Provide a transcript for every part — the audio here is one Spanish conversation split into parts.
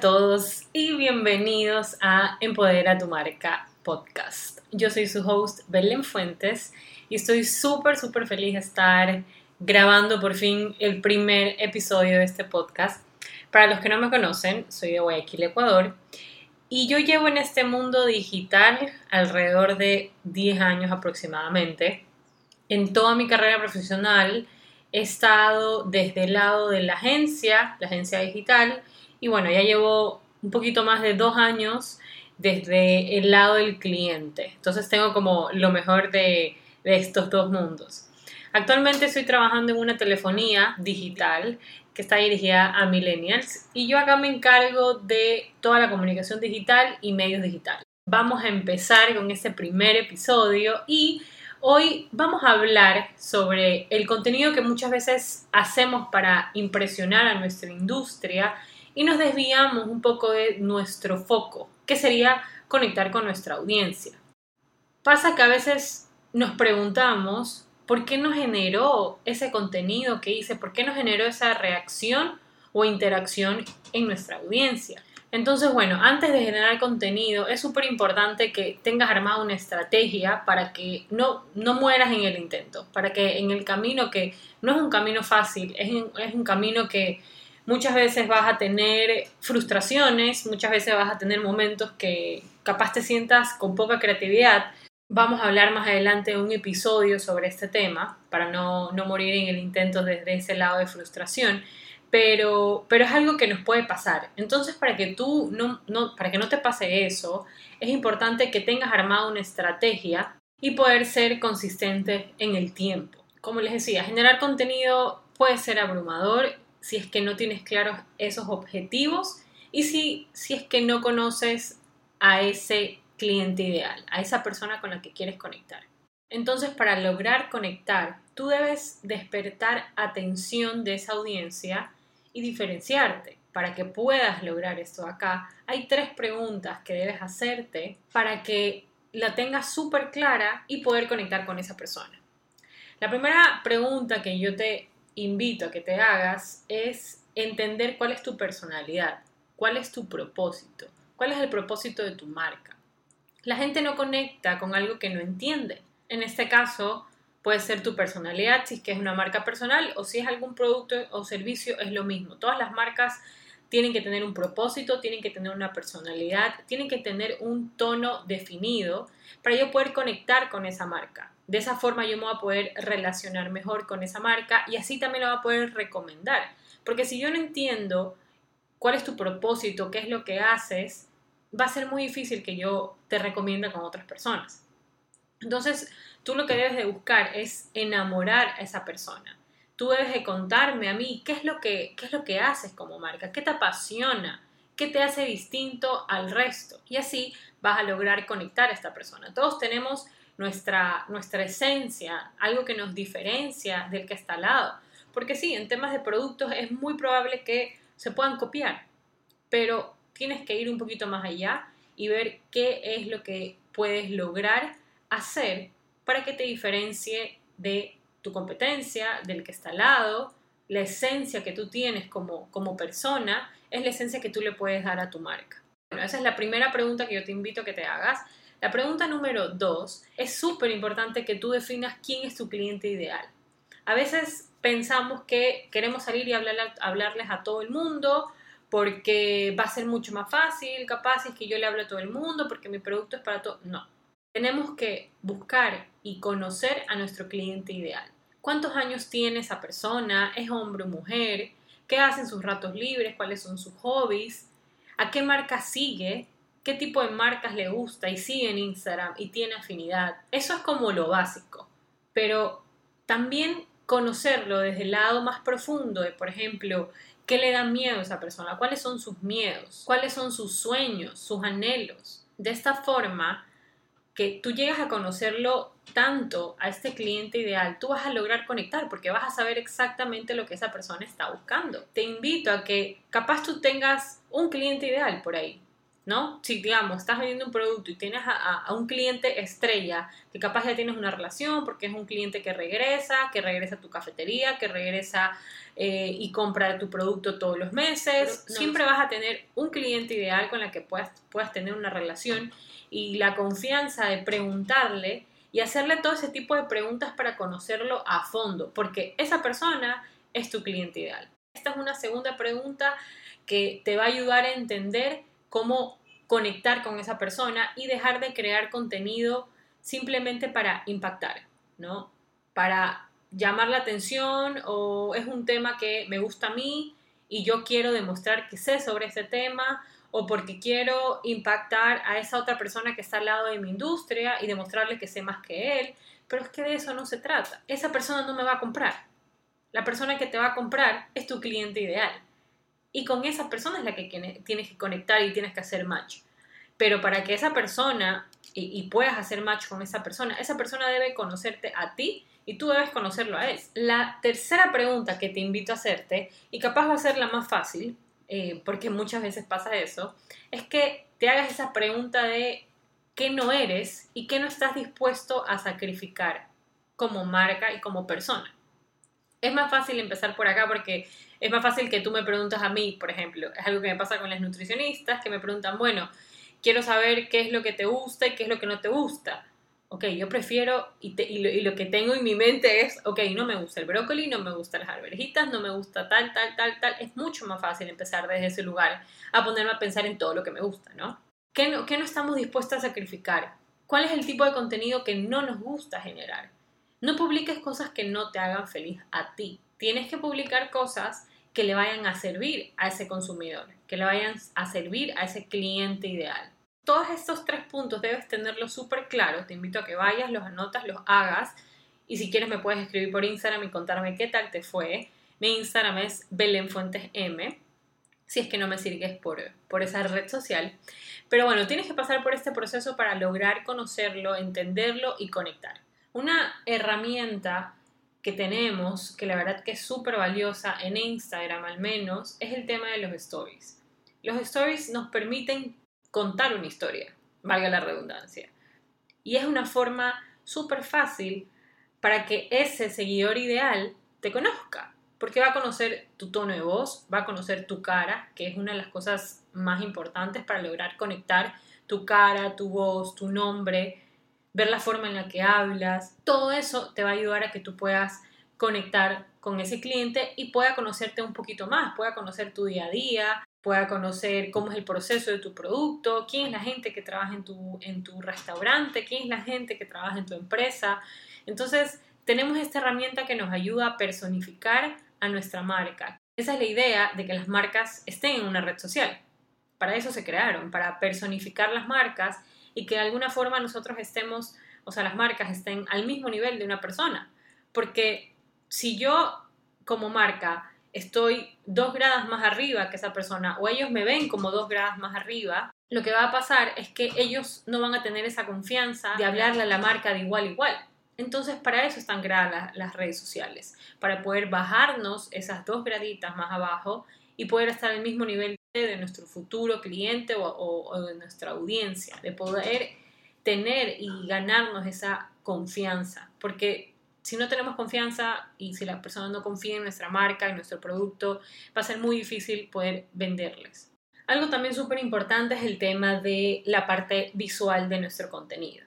todos y bienvenidos a Empodera tu marca podcast. Yo soy su host Belén Fuentes y estoy súper, súper feliz de estar grabando por fin el primer episodio de este podcast. Para los que no me conocen, soy de Guayaquil, Ecuador, y yo llevo en este mundo digital alrededor de 10 años aproximadamente. En toda mi carrera profesional he estado desde el lado de la agencia, la agencia digital, y bueno, ya llevo un poquito más de dos años desde el lado del cliente. Entonces tengo como lo mejor de, de estos dos mundos. Actualmente estoy trabajando en una telefonía digital que está dirigida a millennials y yo acá me encargo de toda la comunicación digital y medios digitales. Vamos a empezar con este primer episodio y hoy vamos a hablar sobre el contenido que muchas veces hacemos para impresionar a nuestra industria y nos desviamos un poco de nuestro foco, que sería conectar con nuestra audiencia. Pasa que a veces nos preguntamos por qué nos generó ese contenido que hice, por qué nos generó esa reacción o interacción en nuestra audiencia. Entonces, bueno, antes de generar contenido es súper importante que tengas armada una estrategia para que no, no mueras en el intento, para que en el camino que no es un camino fácil, es es un camino que muchas veces vas a tener frustraciones, muchas veces vas a tener momentos que capaz te sientas con poca creatividad. Vamos a hablar más adelante de un episodio sobre este tema para no, morir en el intento desde ese lado de frustración. Pero, pero es algo que nos puede pasar. Entonces, para que tú no, no, para que no te pase eso, es importante que tengas armada una estrategia y poder ser consistente en el tiempo. Como les decía, generar contenido puede ser abrumador si es que no tienes claros esos objetivos y si, si es que no conoces a ese cliente ideal, a esa persona con la que quieres conectar. Entonces, para lograr conectar, tú debes despertar atención de esa audiencia y diferenciarte. Para que puedas lograr esto acá, hay tres preguntas que debes hacerte para que la tengas súper clara y poder conectar con esa persona. La primera pregunta que yo te invito a que te hagas es entender cuál es tu personalidad, cuál es tu propósito, cuál es el propósito de tu marca. La gente no conecta con algo que no entiende. En este caso, puede ser tu personalidad, si es que es una marca personal o si es algún producto o servicio, es lo mismo. Todas las marcas tienen que tener un propósito, tienen que tener una personalidad, tienen que tener un tono definido para yo poder conectar con esa marca. De esa forma yo me voy a poder relacionar mejor con esa marca y así también la voy a poder recomendar. Porque si yo no entiendo cuál es tu propósito, qué es lo que haces, va a ser muy difícil que yo te recomiende con otras personas. Entonces, tú lo que debes de buscar es enamorar a esa persona. Tú debes de contarme a mí qué es lo que, qué es lo que haces como marca, qué te apasiona, qué te hace distinto al resto. Y así vas a lograr conectar a esta persona. Todos tenemos nuestra, nuestra esencia, algo que nos diferencia del que está al lado. Porque sí, en temas de productos es muy probable que se puedan copiar, pero tienes que ir un poquito más allá y ver qué es lo que puedes lograr hacer para que te diferencie de tu competencia, del que está al lado, la esencia que tú tienes como, como persona, es la esencia que tú le puedes dar a tu marca. Bueno, esa es la primera pregunta que yo te invito a que te hagas. La pregunta número dos, es súper importante que tú definas quién es tu cliente ideal. A veces pensamos que queremos salir y hablarles a todo el mundo porque va a ser mucho más fácil, capaz es que yo le hable a todo el mundo porque mi producto es para todo. No, tenemos que buscar y conocer a nuestro cliente ideal. ¿Cuántos años tiene esa persona? ¿Es hombre o mujer? ¿Qué hacen sus ratos libres? ¿Cuáles son sus hobbies? ¿A qué marca sigue? Qué tipo de marcas le gusta y sigue en Instagram y tiene afinidad. Eso es como lo básico. Pero también conocerlo desde el lado más profundo de, por ejemplo, qué le da miedo a esa persona, cuáles son sus miedos, cuáles son sus sueños, sus anhelos. De esta forma, que tú llegas a conocerlo tanto a este cliente ideal, tú vas a lograr conectar porque vas a saber exactamente lo que esa persona está buscando. Te invito a que capaz tú tengas un cliente ideal por ahí, ¿no? Si, digamos, estás vendiendo un producto y tienes a, un cliente estrella, que capaz ya tienes una relación porque es un cliente que regresa, que regresa a tu cafetería, que regresa eh, y compra tu producto todos los meses, siempre vas a tener un cliente ideal con el que puedas, puedas tener una relación y la confianza de preguntarle y hacerle todo ese tipo de preguntas para conocerlo a fondo, porque esa persona es tu cliente ideal. Esta es una segunda pregunta que te va a ayudar a entender cómo conectar con esa persona y dejar de crear contenido simplemente para impactar, ¿no? Para llamar la atención o es un tema que me gusta a mí y yo quiero demostrar que sé sobre ese tema o porque quiero impactar a esa otra persona que está al lado de mi industria y demostrarle que sé más que él, pero es que de eso no se trata. Esa persona no me va a comprar. La persona que te va a comprar es tu cliente ideal. Y con esa persona es la que tienes que conectar y tienes que hacer match. Pero para que esa persona y, puedas hacer match con esa persona, esa persona debe conocerte a ti y tú debes conocerlo a él. La tercera pregunta que te invito a hacerte, y capaz va a ser la más fácil, eh, porque muchas veces pasa eso, es que te hagas esa pregunta de qué no eres y qué no estás dispuesto a sacrificar como marca y como persona. Es más fácil empezar por acá porque es más fácil que tú me preguntas a mí, por ejemplo. Es algo que me pasa con las nutricionistas que me preguntan, bueno, quiero saber qué es lo que te gusta y qué es lo que no te gusta. Ok, yo prefiero, y, lo, que tengo en mi mente es, ok, no me gusta el brócoli, no me gustan las alberjitas, no me gusta tal, tal, tal, tal. Es mucho más fácil empezar desde ese lugar a ponerme a pensar en todo lo que me gusta, ¿no? ¿Qué no, qué no estamos dispuestos a sacrificar? ¿Cuál es el tipo de contenido que no nos gusta generar? No publiques cosas que no te hagan feliz a ti. Tienes que publicar cosas que le vayan a servir a ese consumidor, que le vayan a servir a ese cliente ideal. Todos estos tres puntos debes tenerlos súper claros. Te invito a que vayas, los anotas, los hagas. Y si quieres me puedes escribir por Instagram y contarme qué tal te fue. Mi Instagram es belenfuentesm. Si es que no me sigues por, por esa red social. Pero bueno, tienes que pasar por este proceso para lograr conocerlo, entenderlo y conectar. Una herramienta que tenemos, que la verdad que es súper valiosa en Instagram al menos, es el tema de los stories. Los stories nos permiten contar una historia, valga la redundancia. Y es una forma súper fácil para que ese seguidor ideal te conozca, porque va a conocer tu tono de voz, va a conocer tu cara, que es una de las cosas más importantes para lograr conectar tu cara, tu voz, tu nombre, ver la forma en la que hablas, todo eso te va a ayudar a que tú puedas conectar con ese cliente y pueda conocerte un poquito más, pueda conocer tu día a día, pueda conocer cómo es el proceso de tu producto, quién es la gente que trabaja en tu, en tu restaurante, quién es la gente que trabaja en tu empresa. Entonces, tenemos esta herramienta que nos ayuda a personificar a nuestra marca. Esa es la idea de que las marcas estén en una red social. Para eso se crearon, para personificar las marcas y que de alguna forma nosotros estemos, o sea, las marcas estén al mismo nivel de una persona. Porque si yo como marca estoy dos grados más arriba que esa persona o ellos me ven como dos grados más arriba, lo que va a pasar es que ellos no van a tener esa confianza de hablarle a la marca de igual a igual. Entonces, para eso están creadas las, redes sociales, para poder bajarnos esas dos graditas más abajo y poder estar al mismo nivel de nuestro futuro cliente o, de nuestra audiencia, de poder tener y ganarnos esa confianza, porque si no tenemos confianza y si la persona no confía en nuestra marca, en nuestro producto, va a ser muy difícil poder venderles. Algo también súper importante es el tema de la parte visual de nuestro contenido.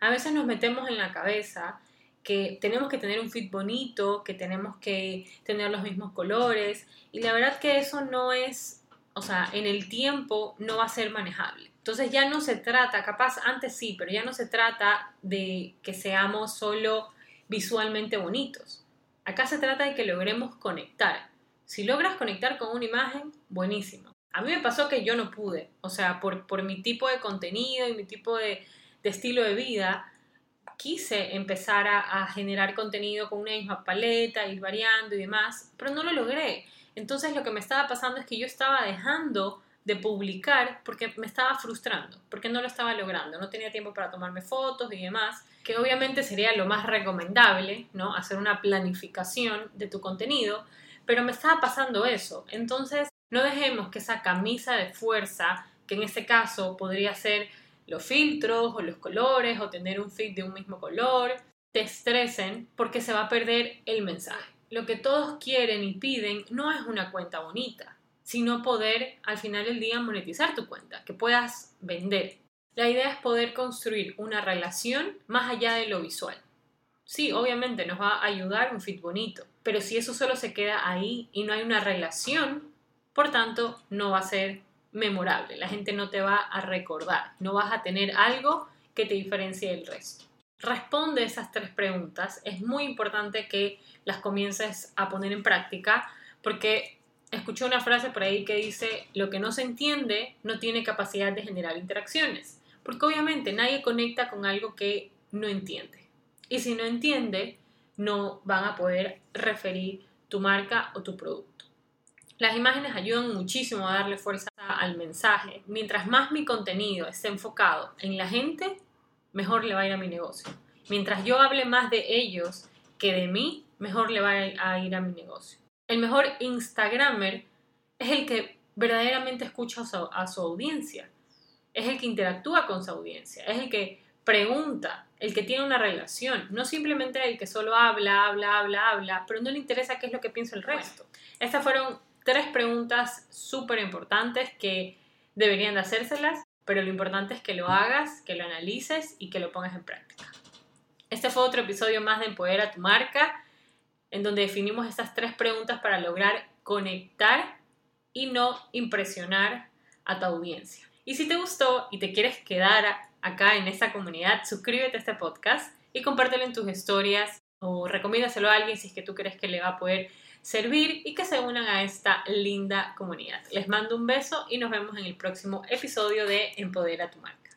A veces nos metemos en la cabeza que tenemos que tener un fit bonito, que tenemos que tener los mismos colores y la verdad que eso no es o sea, en el tiempo no va a ser manejable. Entonces ya no se trata, capaz antes sí, pero ya no se trata de que seamos solo visualmente bonitos. Acá se trata de que logremos conectar. Si logras conectar con una imagen, buenísimo. A mí me pasó que yo no pude, o sea, por, por mi tipo de contenido y mi tipo de, estilo de vida, quise empezar a, generar contenido con una misma paleta, ir variando y demás, pero no lo logré. Entonces lo que me estaba pasando es que yo estaba dejando de publicar porque me estaba frustrando, porque no lo estaba logrando, no tenía tiempo para tomarme fotos y demás, que obviamente sería lo más recomendable, ¿no? Hacer una planificación de tu contenido, pero me estaba pasando eso. Entonces, no dejemos que esa camisa de fuerza que en este caso podría ser los filtros o los colores o tener un feed de un mismo color, te estresen porque se va a perder el mensaje. Lo que todos quieren y piden no es una cuenta bonita, sino poder al final del día monetizar tu cuenta, que puedas vender. La idea es poder construir una relación más allá de lo visual. Sí, obviamente nos va a ayudar un feed bonito, pero si eso solo se queda ahí y no hay una relación, por tanto, no va a ser memorable. La gente no te va a recordar, no vas a tener algo que te diferencie del resto. Responde esas tres preguntas. Es muy importante que las comiences a poner en práctica porque escuché una frase por ahí que dice, lo que no se entiende no tiene capacidad de generar interacciones. Porque obviamente nadie conecta con algo que no entiende. Y si no entiende, no van a poder referir tu marca o tu producto. Las imágenes ayudan muchísimo a darle fuerza al mensaje. Mientras más mi contenido esté enfocado en la gente, mejor le va a ir a mi negocio. Mientras yo hable más de ellos que de mí, mejor le va a ir a mi negocio. El mejor Instagramer es el que verdaderamente escucha a su, audiencia, es el que interactúa con su audiencia, es el que pregunta, el que tiene una relación, no simplemente el que solo habla, habla, habla, habla, pero no le interesa qué es lo que piensa el resto. Estas fueron tres preguntas súper importantes que deberían de hacérselas, pero lo importante es que lo hagas, que lo analices y que lo pongas en práctica. Este fue otro episodio más de Empodera tu marca, en donde definimos estas tres preguntas para lograr conectar y no impresionar a tu audiencia. Y si te gustó y te quieres quedar acá en esta comunidad, suscríbete a este podcast y compártelo en tus historias o recomiéndaselo a alguien si es que tú crees que le va a poder servir y que se unan a esta linda comunidad. Les mando un beso y nos vemos en el próximo episodio de Empodera tu marca.